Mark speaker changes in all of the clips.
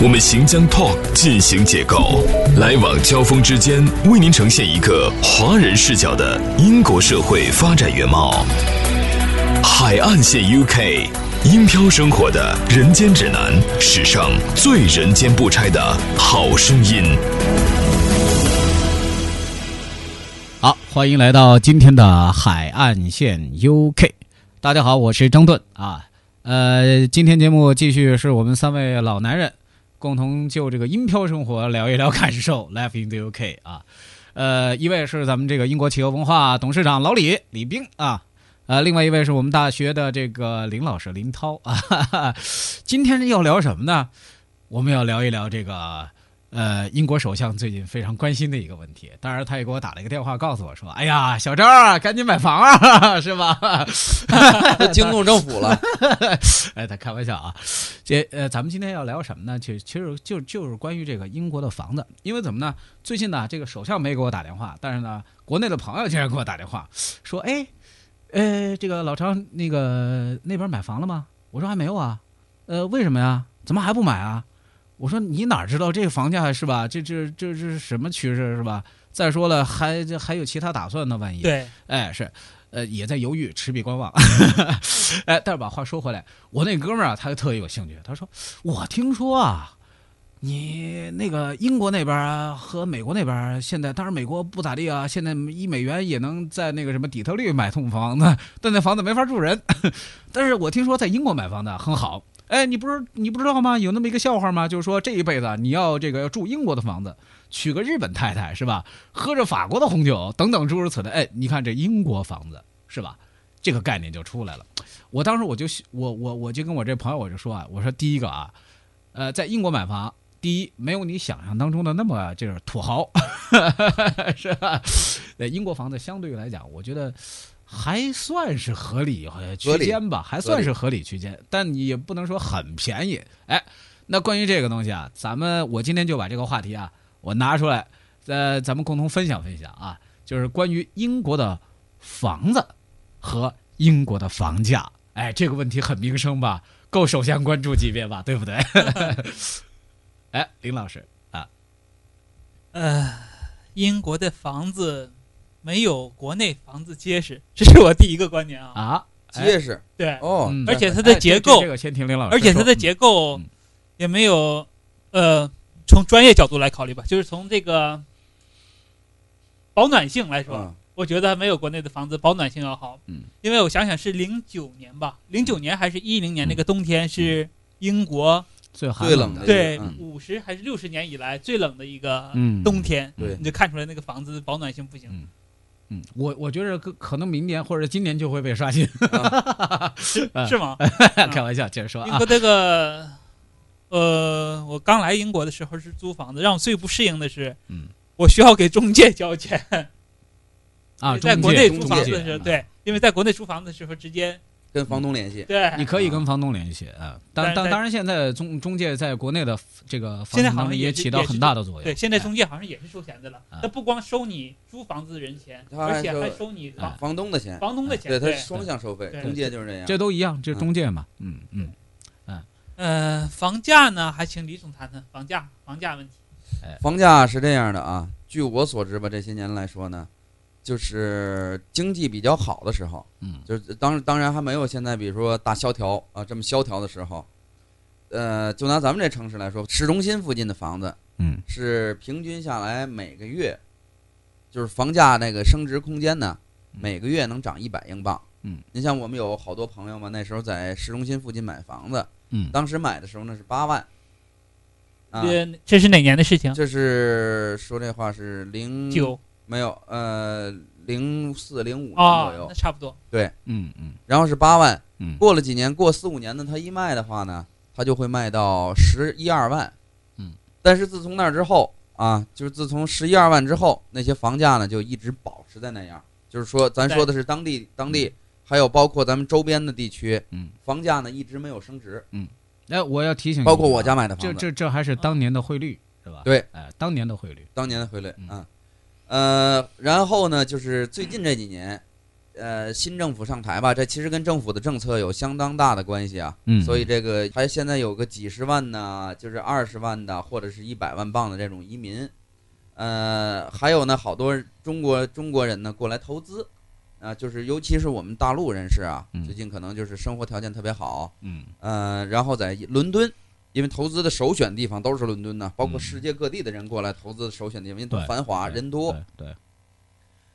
Speaker 1: 我们行将 Talk 进行解构，来往交锋之间，为您呈现一个华人视角的英国社会发展原貌。海岸线 UK，英漂生活的人间指南，史上最人间不拆的好声音。
Speaker 2: 好，欢迎来到今天的海岸线 UK。大家好，我是张盾啊。呃，今天节目继续是我们三位老男人共同就这个音漂生活聊一聊感受，Life in the UK 啊。呃，一位是咱们这个英国企鹅文化董事长老李李冰啊，呃，另外一位是我们大学的这个林老师林涛啊。哈 哈今天要聊什么呢？我们要聊一聊这个呃英国首相最近非常关心的一个问题。当然，他也给我打了一个电话，告诉我说：“哎呀，小张啊，赶紧买房啊，是吧？”
Speaker 3: 都 惊动政府了。
Speaker 2: 哎，他开玩笑啊。这呃，咱们今天要聊什么呢？其实其实就就是关于这个英国的房子，因为怎么呢？最近呢，这个首相没给我打电话，但是呢，国内的朋友竟然给我打电话说：“哎，呃，这个老张那个那边买房了吗？”我说还没有啊。呃，为什么呀？怎么还不买啊？我说你哪知道这个房价是吧？这这这这是什么趋势是吧？再说了，还这还有其他打算呢，万一
Speaker 4: 对，
Speaker 2: 哎，是，呃，也在犹豫，持币观望。哎，但是把话说回来，我那哥们儿啊，他就特别有兴趣。他说：“我听说啊，你那个英国那边啊和美国那边现在，当然美国不咋地啊，现在一美元也能在那个什么底特律买栋房子，但那房子没法住人。但是我听说在英国买房子很好。哎，你不是你不知道吗？有那么一个笑话吗？就是说这一辈子你要这个要住英国的房子，娶个日本太太是吧？喝着法国的红酒等等诸如此类。哎，你看这英国房子是吧？这个概念就出来了。我当时我就我我我就跟我这朋友我就说啊，我说第一个啊，呃，在英国买房，第一没有你想象当中的那么就是土豪，是吧？呃，英国房子相对于来讲，我觉得还算是合理呃区间吧，还算是合理区间，但你也不能说很便宜。哎，那关于这个东西啊，咱们我今天就把这个话题啊，我拿出来，呃，咱们共同分享分享啊，就是关于英国的房子和英国的房价。哎，这个问题很民生吧？够首相关注级别吧？对不对？哎，林老师啊，
Speaker 4: 呃，英国的房子没有国内房子结实，这是我第一个观点啊。
Speaker 2: 啊，哎。
Speaker 3: 结实。
Speaker 4: 对，
Speaker 3: 哦，
Speaker 2: 嗯
Speaker 4: 而且它的结构
Speaker 2: 哎这这个先听林老师，
Speaker 4: 而且它的结构
Speaker 2: 嗯
Speaker 4: 也没有，呃，从专业角度来考虑吧，就是从这个保暖性来说，
Speaker 3: 嗯。
Speaker 4: 我觉得没有国内的房子保暖性要好。
Speaker 2: 嗯，
Speaker 4: 因为我想想是零九年吧，零九年还是一零年那个冬天是英国
Speaker 2: 最寒
Speaker 3: 冷的
Speaker 4: 对
Speaker 3: 嗯。
Speaker 4: 五十还是六十年以来最冷的一个
Speaker 2: 嗯。
Speaker 4: 冬天，
Speaker 3: 对。
Speaker 4: 你就看出来那个房子保暖性不行。
Speaker 2: 嗯嗯，我我觉得可可能明年或者今年就会被刷新，
Speaker 4: 是
Speaker 2: 嗯
Speaker 4: 是吗？
Speaker 2: 开玩笑，接着说啊。
Speaker 4: 英国，这个，呃，我刚来英国的时候是租房子，让我最不适应的是，
Speaker 2: 嗯。
Speaker 4: 我需要给中介交钱。
Speaker 2: 啊，
Speaker 4: 在国内租房子的时候，对，因为在国内租房子的时候直接
Speaker 3: 跟房东联系，
Speaker 4: 对，
Speaker 2: 你可以跟房东联系啊，当
Speaker 4: 但但
Speaker 2: 当当然，现在中中介在国内的这个房
Speaker 4: 现在
Speaker 2: 产当中
Speaker 4: 好像也
Speaker 2: 起到很大的作用。
Speaker 4: 对，现在
Speaker 2: 哎
Speaker 4: 中介好像也是收钱的了
Speaker 2: 啊，
Speaker 4: 他不光收你租房子的人钱，而且还
Speaker 3: 收
Speaker 4: 收你
Speaker 2: 哎
Speaker 4: 房
Speaker 3: 房东的钱，
Speaker 4: 房东的钱。
Speaker 3: 对，他
Speaker 4: 对，
Speaker 3: 双向收费，中介就是这样。
Speaker 2: 这都一样，这
Speaker 3: 嗯
Speaker 2: 中介嘛，嗯嗯，
Speaker 4: 呃，房价呢，还请李总谈谈房价房价问题。
Speaker 3: 房价是这样的啊，据我所知吧，这些年来说呢，就是经济比较好的时候，
Speaker 2: 嗯。
Speaker 3: 就是当当然还没有现在比如说大萧条啊这么萧条的时候，呃，就拿咱们这城市来说，市中心附近的房子
Speaker 2: 嗯。
Speaker 3: 是平均下来每个月，就是房价那个升值空间呢，
Speaker 2: 嗯。
Speaker 3: 每个月能涨一百英镑。
Speaker 2: 嗯，
Speaker 3: 你像我们有好多朋友嘛，那时候在市中心附近买房子，
Speaker 2: 嗯，
Speaker 3: 当时买的时候那是八万，啊，
Speaker 4: 呃，这是哪年的事情？
Speaker 3: 这是说这话是零
Speaker 4: 九
Speaker 3: 没有呃零四零五年左
Speaker 4: 啊，
Speaker 3: 右。
Speaker 4: 那，差不多。对。
Speaker 2: 嗯嗯。
Speaker 3: 然后是八万，
Speaker 2: 嗯，
Speaker 3: 过了几年，过四五年呢，他一卖的话呢，他就会卖到十一二万。
Speaker 2: 嗯，
Speaker 3: 但是自从那之后，啊，就是自从十一二万之后，那些房价呢就一直保持在那样。就是说，咱说的是当地当地，还有包括咱们周边的地区，
Speaker 2: 嗯，
Speaker 3: 房价呢一直没有升值，嗯。
Speaker 2: 哎，我要提醒你，
Speaker 3: 包括我家买的房子，
Speaker 2: 这这还是当年的汇率是吧？
Speaker 3: 对，
Speaker 2: 哎，当年的汇率，
Speaker 3: 当年的汇率
Speaker 2: 嗯。
Speaker 3: 啊，呃，然后呢，就是最近这几年，呃，新政府上台吧，这其实跟政府的政策有相当大的关系啊。
Speaker 2: 嗯
Speaker 3: 所以这个还现在有个几十万呢，就是二十万的或者是一百万镑的这种移民，呃，还有呢，好多中国中国人呢过来投资，啊、就是尤其是我们大陆人士啊，
Speaker 2: 嗯
Speaker 3: 最近可能就是生活条件特别好，
Speaker 2: 嗯
Speaker 3: 呃，然后在伦敦，因为投资的首选地方都是伦敦呢，包括
Speaker 2: 嗯。
Speaker 3: 世界各地的人过来投资的首选地方，因为繁华人多，
Speaker 2: 对对，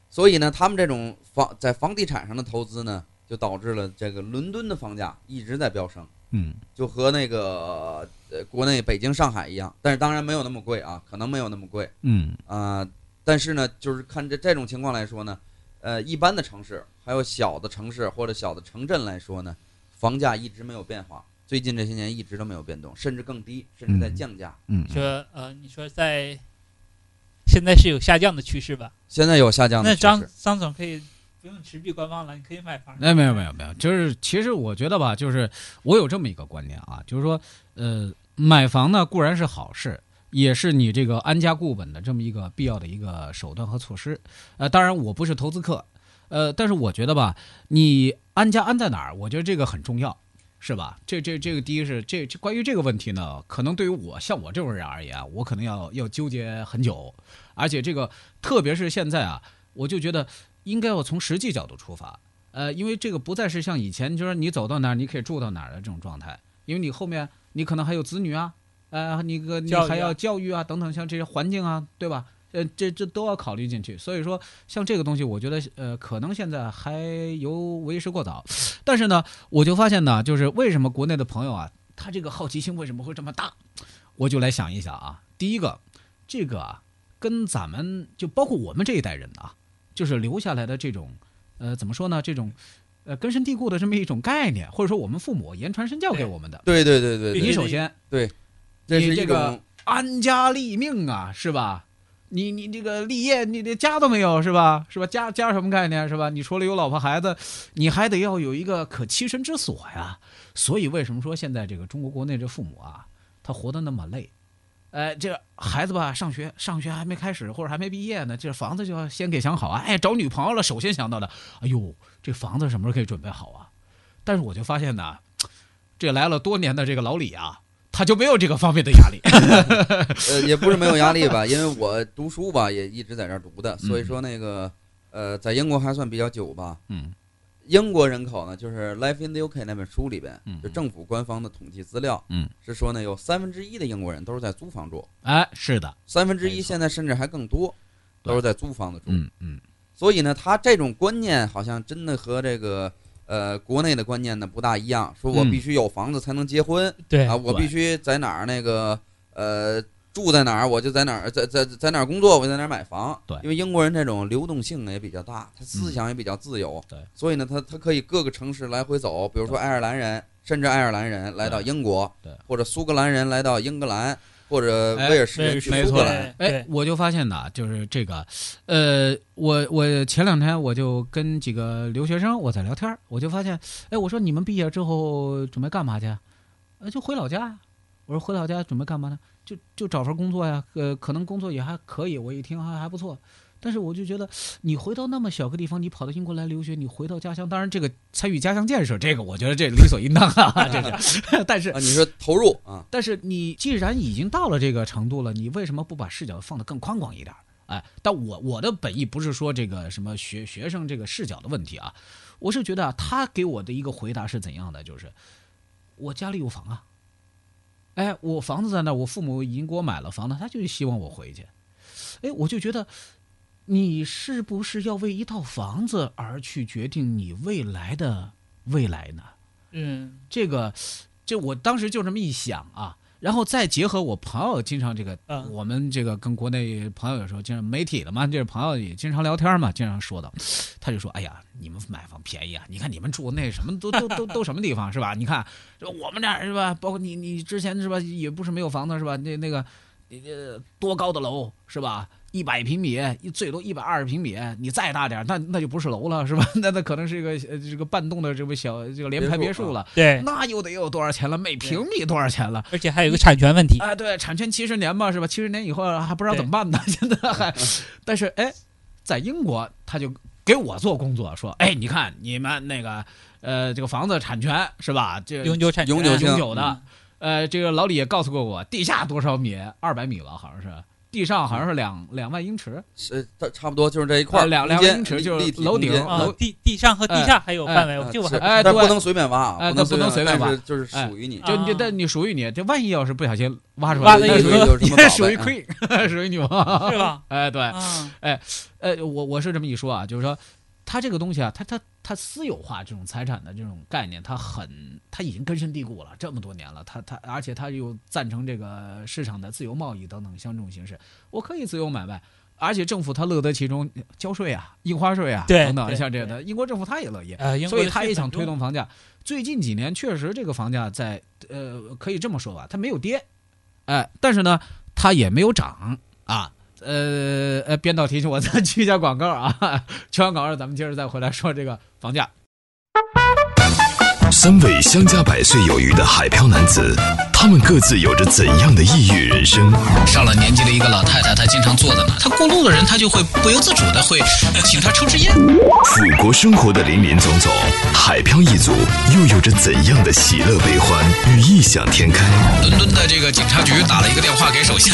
Speaker 3: 所以呢，他们这种房在房地产上的投资呢，就导致了这个伦敦的房价一直在飙升，
Speaker 2: 嗯。
Speaker 3: 就和那个呃国内北京、上海一样，但是当然没有那么贵啊，可能没有那么贵
Speaker 2: 嗯。
Speaker 3: 啊、但是呢，就是看这这种情况来说呢，呃，一般的城市还有小的城市或者小的城镇来说呢，房价一直没有变化，最近这些年一直都没有变动，甚至更低，甚至在
Speaker 2: 嗯
Speaker 3: 降价。
Speaker 2: 嗯，
Speaker 4: 说呃，你说在现在是有下降的趋势吧？
Speaker 3: 现在有下降的趋势。
Speaker 4: 那张张总可以不用持币观望了，你可以买房。
Speaker 2: 哎，没有没有没有，就是其实我觉得吧，就是我有这么一个观念啊，就是说，呃，买房呢固然是好事，也是你这个安家固本的这么一个必要的一个手段和措施。呃，当然我不是投资客，呃，但是我觉得吧，你安家安在哪儿，我觉得这个很重要。是吧？这这这个第一是这这关于这个问题呢，可能对于我像我这种人而言啊，我可能要要纠结很久，而且这个特别是现在啊，我就觉得应该要从实际角度出发，呃，因为这个不再是像以前，就是你走到哪儿你可以住到哪儿的这种状态，因为你后面你可能还有子女啊，呃，你个你还要教育啊等等，像这些环境啊，对吧？呃，这这都要考虑进去。所以说，像这个东西，我觉得呃，可能现在还犹为时过早。但是呢，我就发现呢，就是为什么国内的朋友啊，他这个好奇心为什么会这么大？我就来想一想啊，第一个，这个啊，跟咱们就包括我们这一代人啊，就是留下来的这种，呃，怎么说呢？这种，呃，根深蒂固的这么一种概念，或者说我们父母言传身教给我们的。
Speaker 3: 对对对对对，
Speaker 2: 你首先
Speaker 3: 这是一
Speaker 2: 你这个
Speaker 3: 种
Speaker 2: 安家立命啊，是吧？你你这个立业，你这家都没有是吧？是吧？家家什么概念是吧？你除了有老婆孩子，你还得要有一个可栖身之所呀。所以为什么说现在这个中国国内这父母啊，他活得那么累？哎，这孩子吧，上学上学还没开始或者还没毕业呢，这房子就要先给想好啊。哎，找女朋友了，首先想到的，哎呦，这房子什么时候可以准备好啊？但是我就发现呢，这来了多年的这个老李啊，他就没有这个方面的压力。
Speaker 3: 呃，也不是没有压力吧，因为我读书吧也一直在这儿读的，所以
Speaker 2: 嗯
Speaker 3: 说那个呃，在英国还算比较久吧。
Speaker 2: 嗯
Speaker 3: 英国人口呢，就是《Life in the UK》那本书里边
Speaker 2: 嗯，
Speaker 3: 就政府官方的统计资料，
Speaker 2: 嗯，
Speaker 3: 是说呢，有三分之一的英国人都是在租房住，
Speaker 2: 哎，是的，
Speaker 3: 三分之一现在甚至还更多，都是在租房子住。
Speaker 2: 嗯嗯
Speaker 3: 所以呢，他这种观念好像真的和这个呃国内的观念呢不大一样，说我
Speaker 2: 嗯。
Speaker 3: 必须有房子才能结婚、
Speaker 4: 对
Speaker 3: 啊，我必须在哪儿那个呃住在哪儿，我就在哪儿在在在哪儿工作，我就在哪儿买房。
Speaker 2: 对。
Speaker 3: 因为英国人这种流动性呢也比较大，他思想也比较自由，
Speaker 2: 对，
Speaker 3: 所以呢，他他可以各个城市来回走，比如说爱尔兰人，甚至爱尔兰人来到英国，
Speaker 2: 对。
Speaker 3: 或者苏格兰人来到英格兰，或者
Speaker 2: 哎
Speaker 3: 威尔士人
Speaker 4: 威尔士
Speaker 3: 去
Speaker 2: 没错
Speaker 3: 苏格兰。
Speaker 2: 哎，我就发现呐，就是这个，呃，我我前两天我就跟几个留学生我在聊天儿，我就发现，哎，我说你们毕业之后准备干嘛去？呃，就回老家呀。我说回老家准备干嘛呢？就就找份工作呀，呃，可能工作也还可以，我一听还还不错。但是我就觉得，你回到那么小个地方，你跑到英国来留学，你回到家乡，当然这个参与家乡建设，这个我觉得这理所应当啊，这是。但是
Speaker 3: 啊，你说投入啊，
Speaker 2: 但是你既然已经到了这个程度了，你为什么不把视角放得更宽广一点？哎，但我我的本意不是说这个什么学学生这个视角的问题啊，我是觉得啊，他给我的一个回答是怎样的？就是我家里有房啊，哎，我房子在那，我父母已经给我买了房子，他就希望我回去。哎，我就觉得你是不是要为一套房子而去决定你未来的未来呢？
Speaker 4: 嗯，
Speaker 2: 这个，这我当时就这么一想啊，然后再结合我朋友经常这个，
Speaker 4: 嗯
Speaker 2: 我们这个跟国内朋友有时候经常媒体的嘛，就是朋友也经常聊天嘛，经常说到，他就说，哎呀，你们买房便宜啊，你看你们住那什么都都都都什么地方是吧？你看这我们这儿是吧？包括你你之前是吧，也不是没有房子是吧？那那个。呃多高的楼是吧？一百平米，一最多一百二十平米，你再大点儿，那那就不是楼了是吧？那那可能是一个呃这个半栋的这个小这个联排别墅了，
Speaker 4: 对，
Speaker 2: 那又得有多少钱了？每平米多少钱了？
Speaker 4: 而且还有一个产权问题。
Speaker 2: 哎，对，产权七十年嘛，是吧？七十年以后还不知道怎么办呢，现在还，但是哎，在英国他就给我做工作，说，哎，你看你们那个呃这个房子产权是吧？这
Speaker 4: 永久产权，
Speaker 3: 永久
Speaker 2: 永久的，呃，这个老李也告诉过我，地下多少米？二百米吧，好像是。地上好像是两两万英尺，
Speaker 3: 是它差不多就是这一块儿，
Speaker 2: 呃两两
Speaker 3: 空间
Speaker 2: 英尺就是楼顶
Speaker 4: 啊
Speaker 2: 楼，
Speaker 4: 地地上和地下还有范围，
Speaker 2: 哎
Speaker 4: 我记得我
Speaker 3: 是
Speaker 4: 还
Speaker 2: 哎对。
Speaker 3: 但不能随便挖，
Speaker 2: 哎
Speaker 3: 能
Speaker 2: 不能随便挖
Speaker 3: 就是
Speaker 2: 哎
Speaker 3: 属于你。
Speaker 2: 就你
Speaker 4: 啊
Speaker 2: 但你属于你，这万一要是不小心挖出
Speaker 4: 挖
Speaker 2: 来，
Speaker 3: 了一个
Speaker 2: 那属于
Speaker 3: 有什么宝贝
Speaker 2: 也属于
Speaker 3: 啊
Speaker 2: queen，属于女王，
Speaker 4: 是吧？
Speaker 2: 哎，对，
Speaker 4: 哎，
Speaker 2: 呃，我我是这么一说啊，就是说，它这个东西啊，它它它私有化这种财产的这种概念，它很，它已经根深蒂固了，这么多年了，它它，而且它又赞成这个市场的自由贸易等等像这种形式，我可以自由买卖，而且政府他乐得其中，交税啊、印花税啊等等像这样的，英国政府他也乐意，所以他也想推动房价。最近几年确实这个房价在呃，可以这么说吧，它没有跌，哎，但是呢，它也没有涨啊。呃呃，编导提醒我再去一下广告啊，去完广告咱们接着再回来说这个房价。
Speaker 1: 三位相加百岁有余的海漂男子，他们各自有着怎样的异域人生？
Speaker 5: 上了年纪的一个老太太，她经常坐在那，她过路的人，她就会不由自主的会呃请她抽支烟。
Speaker 1: 祖国生活的林林总总，海漂一族又有着怎样的喜乐悲欢与异想天开？
Speaker 5: 伦敦的这个警察局打了一个电话给手下，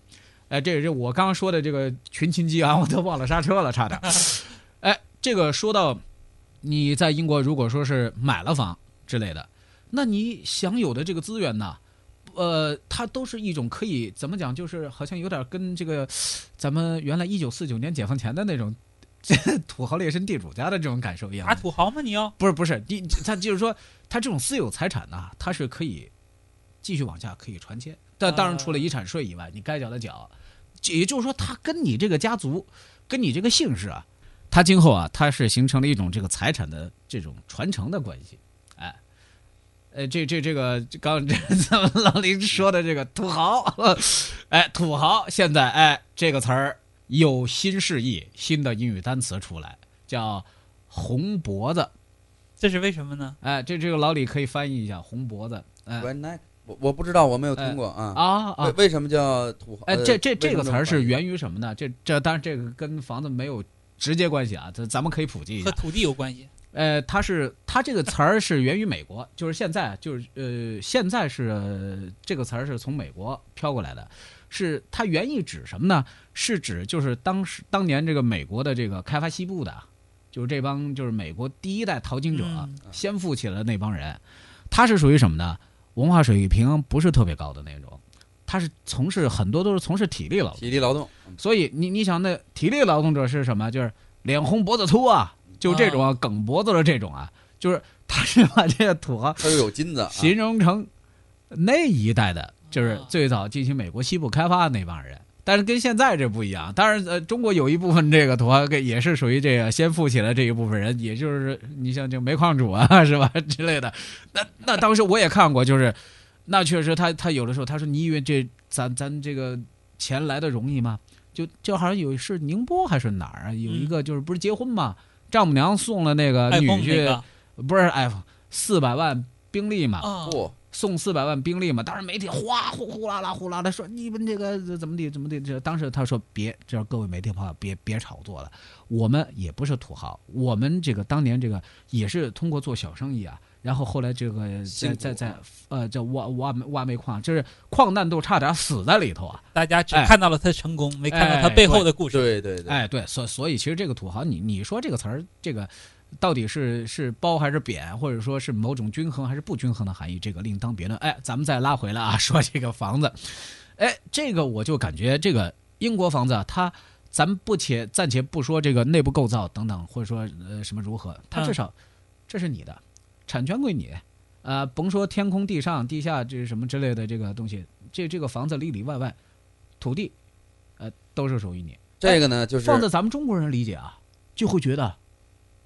Speaker 2: 哎，这这我刚刚说的这个群情激啊，我都忘了刹车了，差点。哎，这个说到你在英国，如果说是买了房之类的，那你享有的这个资源呢，呃，它都是一种可以怎么讲，就是好像有点跟这个咱们原来一九四九年解放前的那种这 土豪劣绅地主家的这种感受一样
Speaker 4: 打。土豪吗？你要
Speaker 2: 不是不是，你他就是说，他这种私有财产呢，它是可以继续往下可以传切。但当然，除了遗产税以外，你该缴的缴。也就是说，他跟你这个家族，跟你这个姓氏啊，他今后啊，他是形成了一种这个财产的这种传承的关系。哎，呃，这这这个刚这 咱们老林说的这个土豪，哎，土豪现在哎这个词儿有新释义，新的英语单词出来，叫红脖子。
Speaker 4: 这是为什么呢？
Speaker 2: 哎，这这个老李可以翻译一下红脖子。
Speaker 3: 我我不知道，我没有听过啊。
Speaker 2: 啊啊
Speaker 3: 为！什么叫土豪？
Speaker 2: 哎，
Speaker 3: 呃
Speaker 2: 这这这个词儿是源于什么呢？这这当然这个跟房子没有直接关系啊，这咱们可以普及一下。
Speaker 4: 和土地有关系。
Speaker 2: 呃，它是它这个词儿是源于美国，就是现在就是呃现在是、呃这个词儿是从美国飘过来的，是它原意指什么呢？是指就是当时当年这个美国的这个开发西部的，就是这帮就是美国第一代淘金者、
Speaker 4: 嗯
Speaker 2: 先富起来的那帮人，他是属于什么呢？文化水平不是特别高的那种，他是从事很多都是从事体力劳动。
Speaker 3: 体力劳动，
Speaker 2: 所以你你想那体力劳动者是什么？就是脸红脖子粗啊，就这种啊，梗脖子的这种啊，就是他是把这个土豪
Speaker 3: 他又有金子啊。
Speaker 2: 形容成那一代的，就是
Speaker 4: 啊
Speaker 2: 最早进行美国西部开发的那帮人。但是跟现在这不一样，当然，呃，中国有一部分这个土豪跟也是属于这个先富起来这一部分人，也就是你像这个煤矿主啊，是吧？之类的。那那当时我也看过，就是那确实他他有的时候他说你以为这咱咱这个钱来的容易吗？就就好像有是宁波还是哪儿啊，有一个就是不是结婚嘛，丈母娘送了那个女婿，
Speaker 4: 个
Speaker 2: 不是 iPhone 四百万宾利嘛，
Speaker 4: 啊，
Speaker 3: 嚯，
Speaker 2: 送四百万兵力嘛。当时媒体哗呼呼啦啦呼啦啦说你们这个怎么地怎么地，这当时他说别，这各位媒体朋友别别炒作了，我们也不是土豪，我们这个当年这个也是通过做小生意啊。然后后来这个在在在呃叫挖挖煤挖煤矿，就是矿难都差点死在里头啊！
Speaker 4: 大家只
Speaker 2: 哎
Speaker 4: 看到了他成功，没看到他
Speaker 2: 哎
Speaker 4: 背后的故事。
Speaker 3: 对对对，
Speaker 2: 哎，对，所所以其实这个土豪，你你说这个词儿，这个到底是是褒还是贬，或者说是某种均衡还是不均衡的含义，这个另当别论。哎，咱们再拉回来啊，说这个房子，哎，这个我就感觉这个英国房子啊，它咱们不且暂且不说这个内部构造等等，或者说呃什么如何，它至
Speaker 4: 嗯
Speaker 2: 少这是你的，产权归你。呃，甭说天空地上、地下这是什么之类的这个东西，这这个房子里里外外，土地，呃，都是属于你。
Speaker 3: 这个呢就是
Speaker 2: 放在咱们中国人理解啊，就会觉得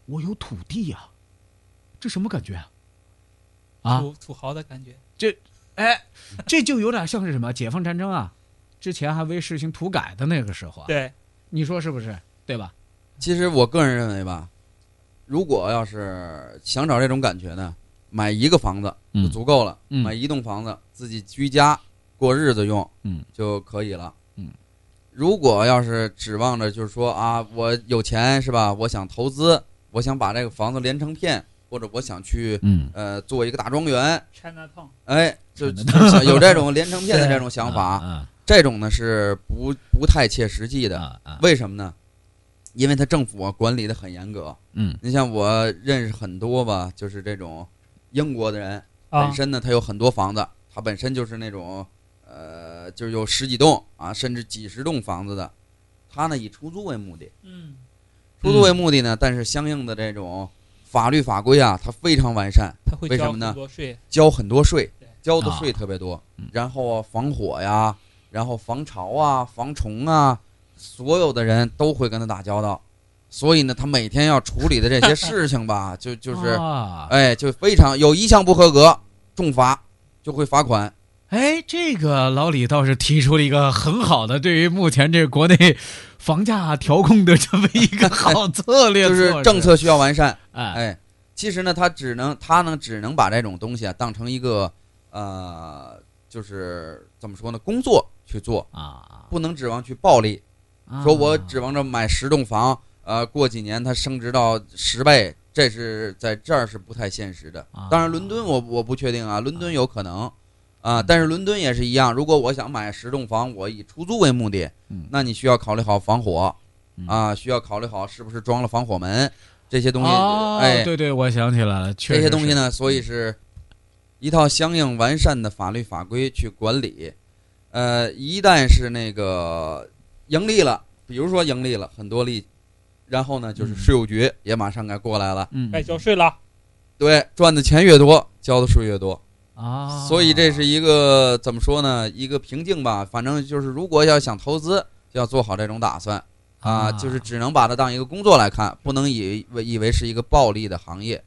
Speaker 2: 我有土地呀、这什么感觉啊？啊，
Speaker 4: 土土豪的感觉。
Speaker 2: 这哎，这就有点像是什么解放战争啊，之前还未实行土改的那个时候啊，
Speaker 4: 对，
Speaker 2: 你说是不是？对吧？
Speaker 3: 其实我个人认为吧，如果要是想找这种感觉呢，买一个房子就足够了，
Speaker 2: 嗯
Speaker 3: 买一栋房子自己居家过日子用，
Speaker 2: 嗯
Speaker 3: 就可以了，
Speaker 2: 嗯。
Speaker 3: 如果要是指望着就是说啊，我有钱是吧？我想投资，我想把这个房子连成片，或者我想去
Speaker 2: 嗯，
Speaker 3: 呃做一个大庄园
Speaker 4: ，China Town，
Speaker 3: 哎，就就有这种连成片的这种想法，
Speaker 2: 啊
Speaker 3: 这种呢是不不太切实际的。
Speaker 2: 啊啊，
Speaker 3: 为什么呢？因为他政府啊管理的很严格。
Speaker 2: 嗯
Speaker 3: 你像我认识很多吧，就是这种英国的人，
Speaker 4: 啊
Speaker 3: 本，身呢他有很多房子，他本身就是那种呃，就是有十几栋啊，甚至几十栋房子的。他呢以出租为目的，
Speaker 4: 嗯，
Speaker 3: 出租为目的呢，但是相应的这种法律法规啊，它非常完善，
Speaker 4: 他会
Speaker 3: 为什么呢
Speaker 4: 很多税。
Speaker 3: 交很多税交的税特别多
Speaker 2: 嗯。
Speaker 3: 然后啊防火呀，然后防潮啊，防虫啊，所有的人都会跟他打交道。所以呢，他每天要处理的这些事情吧，就就是，
Speaker 2: 啊，
Speaker 3: 哎，就非常有一项不合格，重罚，就会罚款。
Speaker 2: 哎，这个老李倒是提出了一个很好的对于目前这个国内房价调控的这么一个好策略
Speaker 3: 就，是政策需要完善。
Speaker 2: 哎
Speaker 3: 哎，其实呢，他只能他呢只能把这种东西啊当成一个呃，就是怎么说呢，工作去做，
Speaker 2: 啊，
Speaker 3: 不能指望去暴利。
Speaker 2: 啊
Speaker 3: 说我指望着买十栋房，呃，过几年它升值到十倍，这是在这儿是不太现实的
Speaker 2: 啊。
Speaker 3: 当然，伦敦我我不确定啊，伦敦有可能啊，但是伦敦也是一样。如果我想买十栋房，我以出租为目的
Speaker 2: 嗯，
Speaker 3: 那你需要考虑好防火
Speaker 2: 嗯
Speaker 3: 啊，需要考虑好是不是装了防火门这些东西。
Speaker 2: 哦，
Speaker 3: 哎，
Speaker 2: 对对，我想起来了，确
Speaker 3: 这些东西呢，所以是一套相应完善的法律法规去管理。呃，一旦是那个盈利了，比如说盈利了很多利，然后呢，就是
Speaker 2: 嗯
Speaker 3: 税务局也马上该过来了。
Speaker 2: 嗯，
Speaker 4: 该交税了。
Speaker 3: 对，赚的钱越多，交的税越多，
Speaker 2: 啊，
Speaker 3: 所以这是一个怎么说呢？一个瓶颈吧。反正就是，如果要想投资，就要做好这种打算啊，就是只能把它当一个工作来看，不能以为以为是一个暴利的行业。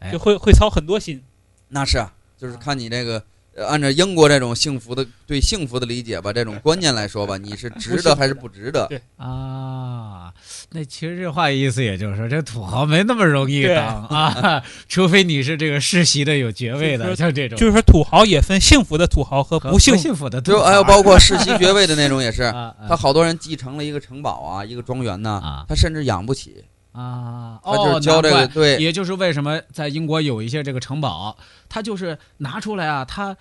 Speaker 2: 哎
Speaker 4: 就会会操很多心。
Speaker 3: 那是啊，就是看你这个，呃，按照英国这种幸福的对幸福的理解吧，这种观念来说吧，你是值得还是不值得？
Speaker 4: 对
Speaker 2: 啊，那其实这话意思也就是说，这土豪没那么容易
Speaker 4: 对
Speaker 2: 当啊，除非你是这个世袭的、有爵位的，
Speaker 4: 就是
Speaker 2: 像这种
Speaker 4: 就是说，土豪也分幸福的土豪和
Speaker 2: 和
Speaker 4: 不幸
Speaker 2: 不幸福的土豪，
Speaker 3: 就还有包括世袭 爵位的那种也是，
Speaker 2: 啊
Speaker 3: 他好多人继承了一个城堡啊，一个庄园呢
Speaker 2: 啊，
Speaker 3: 他甚至养不起，
Speaker 2: 啊，
Speaker 3: 他就是
Speaker 2: 哦，难怪
Speaker 3: 个对
Speaker 2: 也就是为什么在英国有一些这个城堡，他就是拿出来啊，他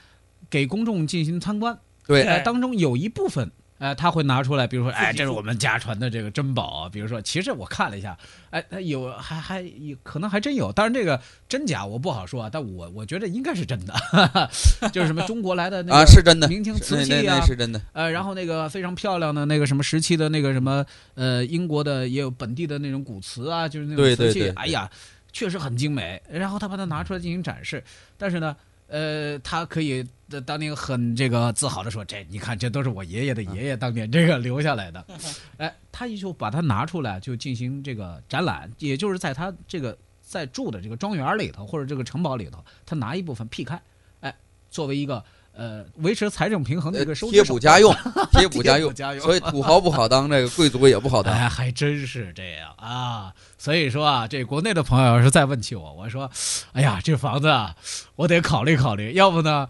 Speaker 2: 给公众进行参观，
Speaker 3: 对
Speaker 2: 呃，当中有一部分。呃，他会拿出来，比如说，哎，这是我们家传的这个珍宝啊。比如说，其实我看了一下，哎，他有还还有可能还真有，当然这个真假我不好说啊，但我我觉得应该是真的，就是什么中国来的那个
Speaker 3: 啊，是真的，
Speaker 2: 明清瓷器啊
Speaker 3: 是真的，
Speaker 2: 呃，然后那个非常漂亮的那个什么时期的那个什么呃，英国的也有本地的那种古瓷啊，就是那种瓷器，哎呀，确实很精美。然后他把它拿出来进行展示，但是呢，呃，他可以当年很这个自豪的说，这你看这都是我爷爷的爷爷当年这个留下来的，哎，他也就把它拿出来就进行这个展览，也就是在他这个在住的这个庄园里头或者这个城堡里头，他拿一部分劈开，哎，作为一个。呃维持财政平衡的一个收支
Speaker 3: 贴补家用，贴补家用
Speaker 2: 贴补，家用，
Speaker 3: 所以土豪不好当，这个贵族也不好当。
Speaker 2: 哎，还真是这样啊！所以说啊，这国内的朋友要是再问起我，我说，哎呀，这房子啊，我得考虑考虑，要不呢，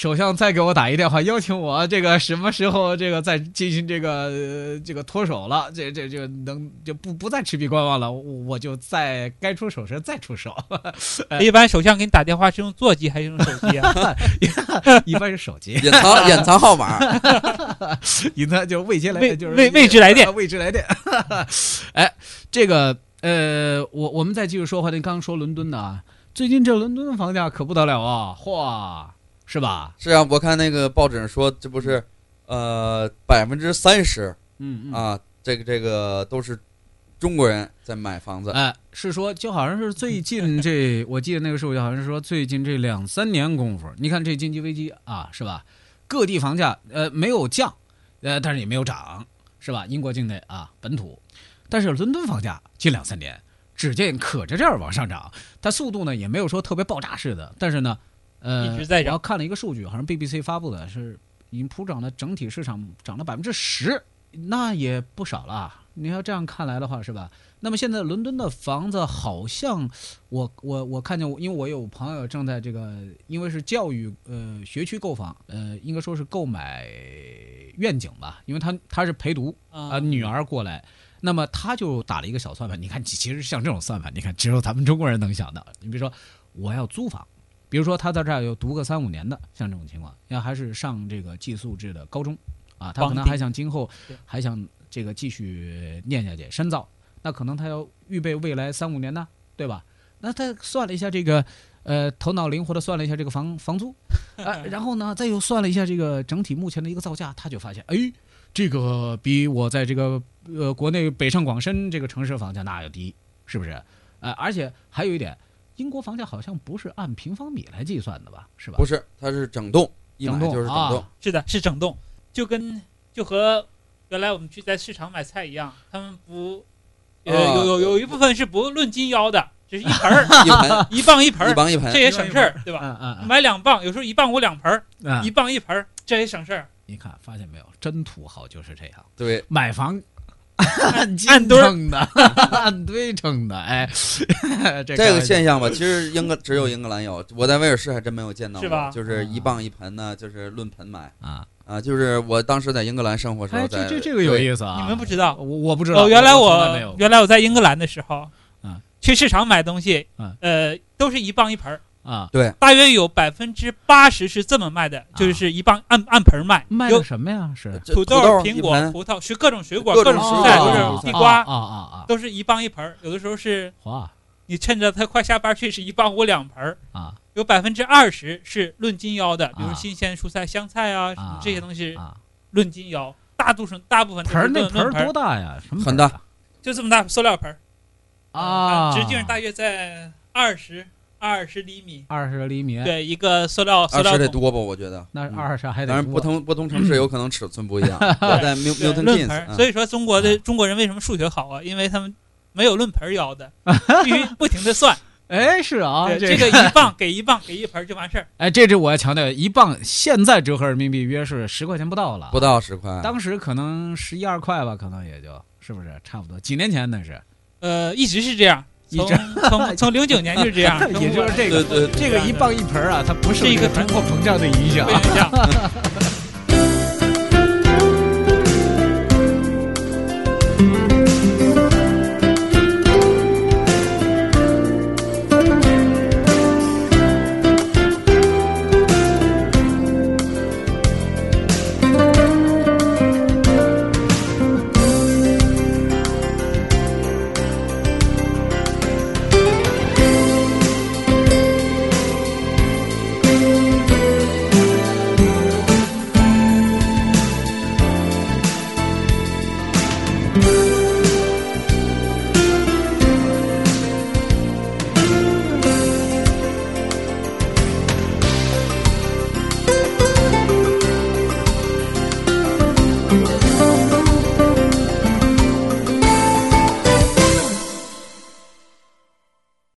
Speaker 2: 首相再给我打一电话，邀请我这个什么时候这个再进行这个、呃这个脱手了，这这这能就不不再持币观望了，我我就再该出手时再出手，
Speaker 4: 一般首相给你打电话是用座机还是用手机啊？
Speaker 2: 一般是手机，
Speaker 3: 隐藏隐藏号码，
Speaker 2: 隐藏就未接来
Speaker 4: 电
Speaker 2: 就是
Speaker 4: 未未知来电。
Speaker 2: 未知来电。哎，这个呃，我我们再继续说话，您刚刚说伦敦的啊，最近这伦敦的房价可不得了啊，嚯，是吧？
Speaker 3: 是啊，我看那个报纸上说，这不是呃百分之三十
Speaker 2: 嗯嗯。
Speaker 3: 啊，这个这个都是中国人在买房子。
Speaker 2: 哎，是说，就好像是最近这，我记得那个数据好像是说，最近这两三年功夫，你看这经济危机啊，是吧？各地房价呃没有降，呃，但是也没有涨，是吧？英国境内啊，本土，但是伦敦房价近两三年，只见可着劲儿往上涨，它速度呢也没有说特别爆炸式的，但是呢，呃，
Speaker 4: 一直在涨
Speaker 2: 我看了一个数据，好像 BBC 发布的是，已经普涨的整体市场涨了百分之十，那也不少了。你要这样看来的话，是吧？那么现在伦敦的房子好像我我我看见我，因为我有朋友正在这个，因为是教育呃学区购房，呃应该说是购买愿景吧，因为他他是陪读啊、
Speaker 4: 啊
Speaker 2: 女儿过来，那么他就打了一个小算盘。你看，其其实像这种算盘，你看只有咱们中国人能想到。你比如说我要租房，比如说他在这儿有读个三五年的，像这种情况，要还是上这个寄宿制的高中啊，他可能还想今后还想这个继续念下去深造，那可能他要预备未来三五年呢，对吧？那他算了一下这个，呃，头脑灵活的算了一下这个房房租，呃，然后呢，再又算了一下这个整体目前的一个造价，他就发现，哎，这个比我在这个呃国内北上广深这个城市房价那要低，是不是？呃，而且还有一点，英国房价好像不是按平方米来计算的吧？是吧？
Speaker 3: 不是，它是整栋，一买就是整栋
Speaker 2: 啊。
Speaker 4: 是的，是整栋，就跟就和原来我们去在市场买菜一样，他们不，呃，
Speaker 3: 啊
Speaker 4: 有有有一部分是不论斤腰的，只是一盆儿
Speaker 3: 一盆
Speaker 4: 一磅一盆儿，
Speaker 3: 一磅一盆
Speaker 4: 这，也省事儿，对吧？
Speaker 2: 嗯嗯
Speaker 4: 买两磅，有时候一磅五两盆儿，
Speaker 2: 嗯，
Speaker 4: 一磅一盆儿，这也省事儿。
Speaker 2: 你看发现没有，真土豪就是这样。
Speaker 3: 对，
Speaker 2: 买房按斤称的，按堆称的，哎，这
Speaker 3: 这个现象吧，其实英格只有英格兰有，我在威尔士还真没有见到过，
Speaker 4: 是吧？
Speaker 3: 就是一磅一盆呢，就是论盆买。
Speaker 2: 啊，
Speaker 3: 啊，就是我当时在英格兰生活时候
Speaker 2: 这这这个有，意思啊！
Speaker 4: 你们不知道？
Speaker 2: 我我不知道，
Speaker 4: 哦，原来
Speaker 2: 我
Speaker 4: 原来我在英格兰的时候，
Speaker 2: 嗯，
Speaker 4: 去市场买东西
Speaker 2: 嗯，
Speaker 4: 呃，都是一磅一盆儿，
Speaker 2: 啊，对。
Speaker 4: 大约有百分之八十是这么卖的，就是一磅按按盆儿卖，
Speaker 2: 卖的什么呀？是。
Speaker 4: 土豆、苹果、葡萄，是各种水果、
Speaker 3: 各种
Speaker 4: 蔬菜，就是
Speaker 3: 啊
Speaker 4: 地瓜，
Speaker 2: 啊啊啊。
Speaker 4: 都是一磅一盆儿。有的时候是
Speaker 2: 哇
Speaker 4: 你趁着他快下班去，是一磅五两盆儿。
Speaker 2: 啊。
Speaker 4: 有百分之二十是论斤腰的，比如
Speaker 2: 啊
Speaker 4: 新鲜蔬菜、香菜啊，什么
Speaker 2: 啊
Speaker 4: 这些东西
Speaker 2: 啊！
Speaker 4: 论斤腰。大多数大部分都是
Speaker 2: 盆儿那盆儿多大呀？什么
Speaker 3: 很大。
Speaker 4: 就这么大塑料盆儿。
Speaker 2: 啊？
Speaker 4: 直径大约在二十二十厘米。
Speaker 2: 二十厘米，
Speaker 4: 对，一个塑料塑
Speaker 3: 二
Speaker 4: 料桶，
Speaker 3: 十得多吧？我觉得
Speaker 2: 那
Speaker 3: 嗯
Speaker 2: 二十还得
Speaker 3: 当然
Speaker 2: 多
Speaker 3: 不同不同城市有可能尺寸不一样。我在 Mil
Speaker 4: 对
Speaker 3: Milton
Speaker 4: 论
Speaker 3: Keynes，
Speaker 4: 盆儿。
Speaker 3: 嗯
Speaker 4: 所以说中国的
Speaker 2: 啊
Speaker 4: 中国人为什么数学好啊？因为他们没有论盆儿腰的，必须不停的算。
Speaker 2: 哎，是啊，
Speaker 4: 对，
Speaker 2: 这
Speaker 4: 这个一磅给一磅给一盆儿就完事儿。
Speaker 2: 哎，这是我要强调，一磅现在折合人民币约是十块钱不到了，
Speaker 3: 不到十块，
Speaker 2: 当时可能十一二块吧，可能也就是不是差不多？几年前那是，
Speaker 4: 呃，一直是这样，从
Speaker 2: 一直
Speaker 4: 从从零九年 就是这样，
Speaker 2: 也就是这个
Speaker 3: 对对
Speaker 2: 这个一磅一盆儿啊，它不
Speaker 4: 是一个
Speaker 2: 通货膨胀的影响
Speaker 4: 不。影响。《